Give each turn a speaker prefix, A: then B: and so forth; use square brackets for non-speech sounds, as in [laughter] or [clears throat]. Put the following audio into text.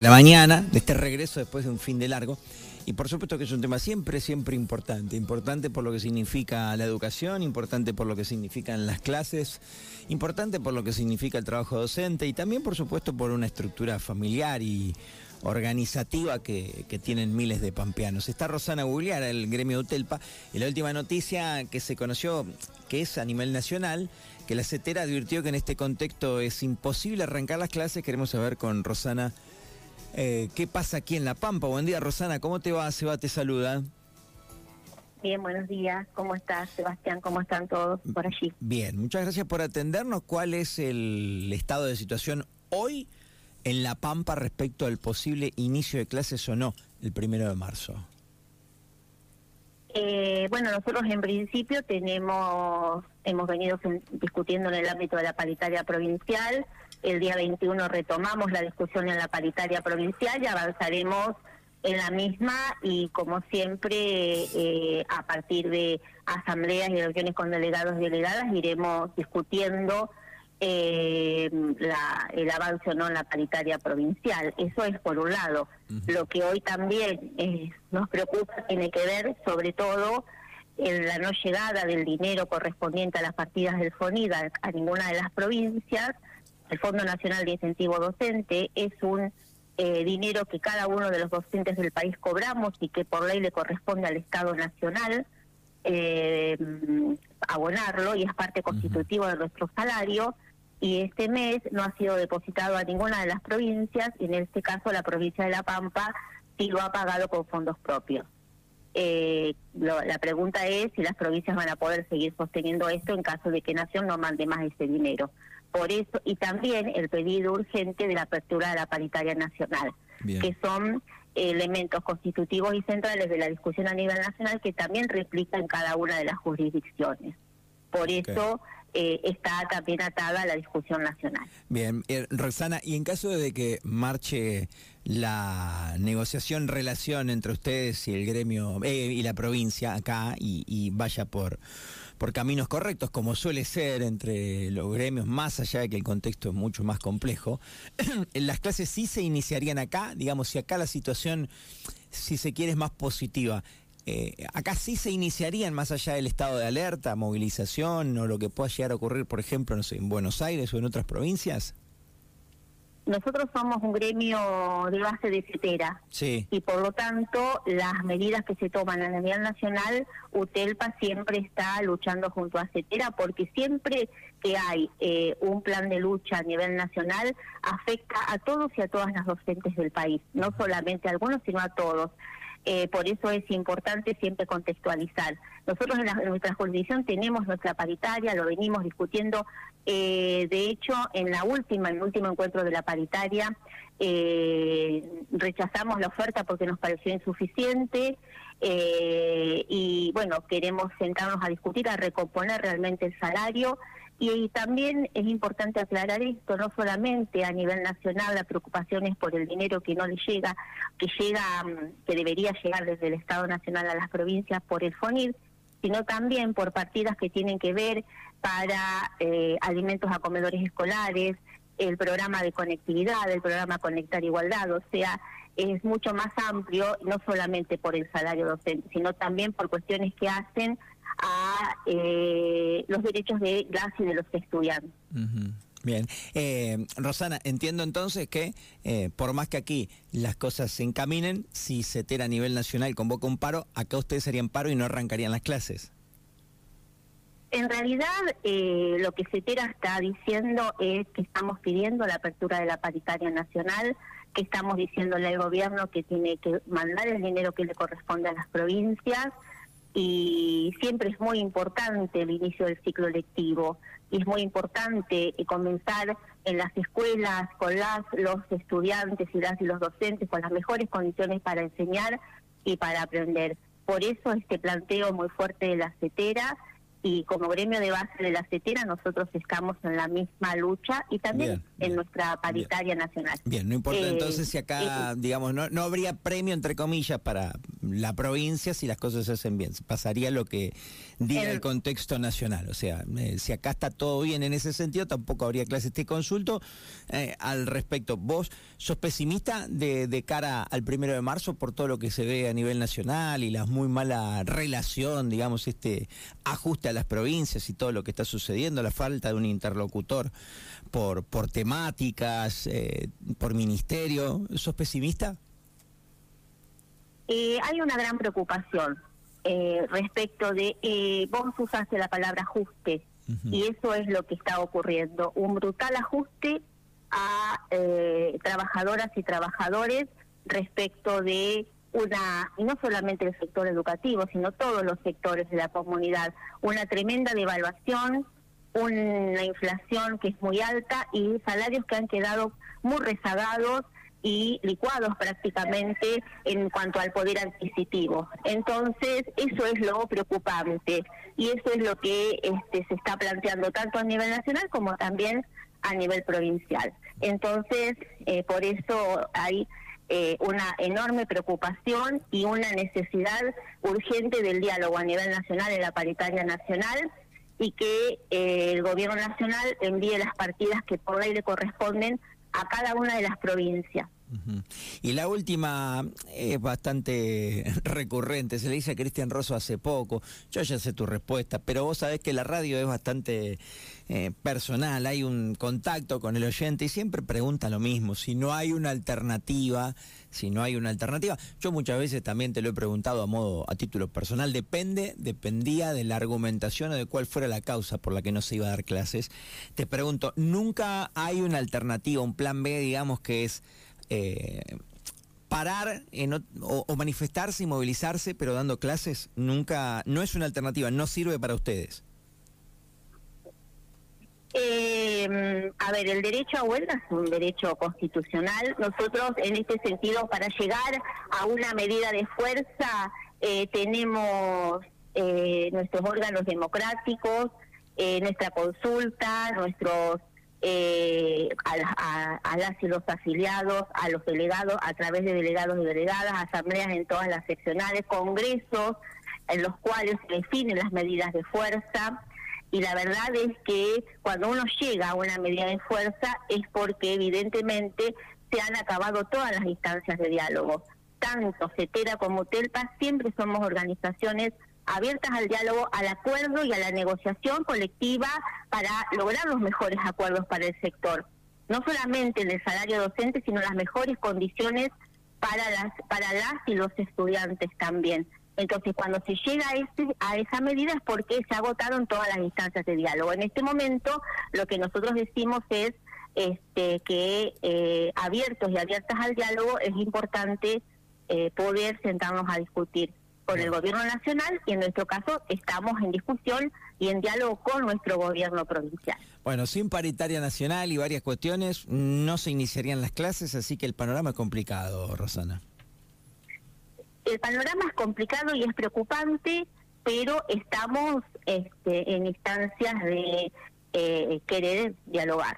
A: la mañana, de este regreso después de un fin de largo. Y por supuesto que es un tema siempre, siempre importante. Importante por lo que significa la educación, importante por lo que significan las clases, importante por lo que significa el trabajo docente y también, por supuesto, por una estructura familiar y organizativa que, tienen miles de pampeanos. Está Rosana Gugliar, el gremio Utelpa, y la última noticia que se conoció, que es a nivel nacional, que la CETERA advirtió que en este contexto es imposible arrancar las clases. Queremos saber con Rosana eh, ¿Qué pasa aquí en La Pampa? Buen día, Rosana. ¿Cómo te va? Seba te saluda.
B: Bien, buenos días. ¿Cómo estás, Sebastián? ¿Cómo están todos por allí?
A: Bien, muchas gracias por atendernos. ¿Cuál es el estado de situación hoy en La Pampa respecto al posible inicio de clases o no el primero de marzo?
B: Eh, bueno, nosotros en principio tenemos, hemos venido discutiendo en el ámbito de la paritaria provincial el día 21 retomamos la discusión en la paritaria provincial y avanzaremos en la misma y como siempre eh, a partir de asambleas y reuniones con delegados y delegadas iremos discutiendo eh, el avance o no en la paritaria provincial. Eso es por un lado. Lo que hoy también eh, nos preocupa tiene que ver sobre todo en la no llegada del dinero correspondiente a las partidas del FONIDA a ninguna de las provincias el Fondo Nacional de Incentivo Docente es un eh, dinero que cada uno de los docentes del país cobramos y que por ley le corresponde al Estado Nacional eh, abonarlo y es parte constitutiva de nuestro salario y este mes no ha sido depositado a ninguna de las provincias y en este caso la provincia de La Pampa sí lo ha pagado con fondos propios. Eh, la pregunta es si las provincias van a poder seguir sosteniendo esto en caso de que Nación no mande más ese dinero. Por eso, y también el pedido urgente de la apertura de la paritaria nacional, que son elementos constitutivos y centrales de la discusión a nivel nacional que también replican cada una de las jurisdicciones. Por eso eh, está también atada a la discusión nacional.
A: Bien, eh, Rosana, y en caso de que marche la negociación, relación entre ustedes y el gremio eh, y la provincia acá y vaya por por caminos correctos, como suele ser entre los gremios, más allá de que el contexto es mucho más complejo. [clears throat] Las clases sí se iniciarían acá, digamos, si acá la situación, si se quiere, es más positiva. Eh, acá sí se iniciarían más allá del estado de alerta, movilización o lo que pueda llegar a ocurrir, por ejemplo, no sé, en Buenos Aires o en otras provincias.
B: Nosotros somos un gremio de base de CETERA y por lo tanto las medidas que se toman a nivel nacional, UTELPA siempre está luchando junto a CETERA porque siempre que hay eh, un plan de lucha a nivel nacional afecta a todos y a todas las docentes del país, no solamente a algunos sino a todos. Eh, por eso es importante siempre contextualizar. Nosotros en, nuestra jurisdicción tenemos nuestra paritaria, lo venimos discutiendo. Eh, de hecho, en la última, en el último encuentro de la paritaria, eh, rechazamos la oferta porque nos pareció insuficiente y bueno, queremos sentarnos a discutir, a recomponer realmente el salario y, también es importante aclarar esto, no solamente a nivel nacional la preocupación es por el dinero que no le llega, que llega, mm, que debería llegar desde el Estado Nacional a las provincias por el FONIR, sino también por partidas que tienen que ver para eh, alimentos a comedores escolares, el programa de conectividad, el programa Conectar Igualdad, o sea, es mucho más amplio, no solamente por el salario docente, sino también por cuestiones que hacen a eh, los derechos de las y de los estudiantes.
A: Bien. Eh, Rosana, entiendo entonces que eh, por más que aquí las cosas se encaminen, si CETERA a nivel nacional convoca un paro, acá ustedes harían paro y no arrancarían las clases.
B: En realidad, eh, lo que CETERA está diciendo es que estamos pidiendo la apertura de la paritaria nacional, que estamos diciéndole al gobierno que tiene que mandar el dinero que le corresponde a las provincias, y siempre es muy importante el inicio del ciclo lectivo y es muy importante eh, comenzar en las escuelas con las los estudiantes y las y los docentes con las mejores condiciones para enseñar y para aprender. Por eso este planteo muy fuerte de la CETERA y como gremio de base de la CETERA nosotros estamos en la misma lucha y también en nuestra paritaria nacional.
A: Bien, no importa eh, entonces si acá, digamos, no, no habría premio entre comillas para la provincia si las cosas se hacen bien. Pasaría lo que diga el, contexto nacional. O sea, eh, si acá está todo bien en ese sentido, tampoco habría clases. Te consulto eh, al respecto. ¿Vos sos pesimista de, de, cara al primero de marzo por todo lo que se ve a nivel nacional y la muy mala relación, digamos, este ajuste a las provincias y todo lo que está sucediendo, la falta de un interlocutor por, por temáticas, eh, por ministerio? ¿Sos pesimista?
B: Eh, hay una gran preocupación eh, respecto de, eh, vos usaste la palabra ajuste, y eso es lo que está ocurriendo, un brutal ajuste a eh, trabajadoras y trabajadores respecto de una, y no solamente el sector educativo, sino todos los sectores de la comunidad, una tremenda devaluación, una inflación que es muy alta y salarios que han quedado muy rezagados y licuados prácticamente en cuanto al poder adquisitivo. Entonces, eso es lo preocupante y eso es lo que este, se está planteando tanto a nivel nacional como también a nivel provincial. Entonces, eh, por eso hay eh, una enorme preocupación y una necesidad urgente del diálogo a nivel nacional en la paritaria nacional y que eh, el gobierno nacional envíe las partidas que por ley le corresponden a cada una de las provincias.
A: Y la última es bastante [laughs] recurrente, se le dice a Cristian Rosso hace poco, yo ya sé tu respuesta, pero vos sabés que la radio es bastante eh, personal, hay un contacto con el oyente y siempre pregunta lo mismo, si no hay una alternativa, si no hay una alternativa. Yo muchas veces también te lo he preguntado a modo, a título personal, depende, dependía de la argumentación o de cuál fuera la causa por la que no se iba a dar clases. Te pregunto, ¿nunca hay una alternativa, un plan B, digamos, que es eh, parar o, manifestarse y movilizarse, pero dando clases, nunca, no es una alternativa, no sirve para ustedes.
B: Eh, a ver, el derecho a huelga es un derecho constitucional. Nosotros, en este sentido, para llegar a una medida de fuerza, eh, tenemos eh, nuestros órganos democráticos, nuestra consulta, nuestros eh, a, a, las y los afiliados, a los delegados, a través de delegados y delegadas, asambleas en todas las seccionales, congresos en los cuales se definen las medidas de fuerza. Y la verdad es que cuando uno llega a una medida de fuerza es porque evidentemente se han acabado todas las instancias de diálogo. Tanto CETERA como TELPA siempre somos organizaciones abiertas al diálogo, al acuerdo y a la negociación colectiva para lograr los mejores acuerdos para el sector. No solamente en el salario docente, sino las mejores condiciones para las, para las y los estudiantes también. Entonces, cuando se llega a, ese, a esa medida es porque se agotaron todas las instancias de diálogo. En este momento, lo que nosotros decimos es este, que eh, abiertos y abiertas al diálogo es importante eh, poder sentarnos a discutir con el gobierno nacional y en nuestro caso estamos en discusión y en diálogo con nuestro gobierno provincial.
A: Bueno, sin paritaria nacional y varias cuestiones no se iniciarían las clases, así que el panorama es complicado, Rosana.
B: El panorama es complicado y es preocupante, pero estamos este, en instancias de eh, querer dialogar.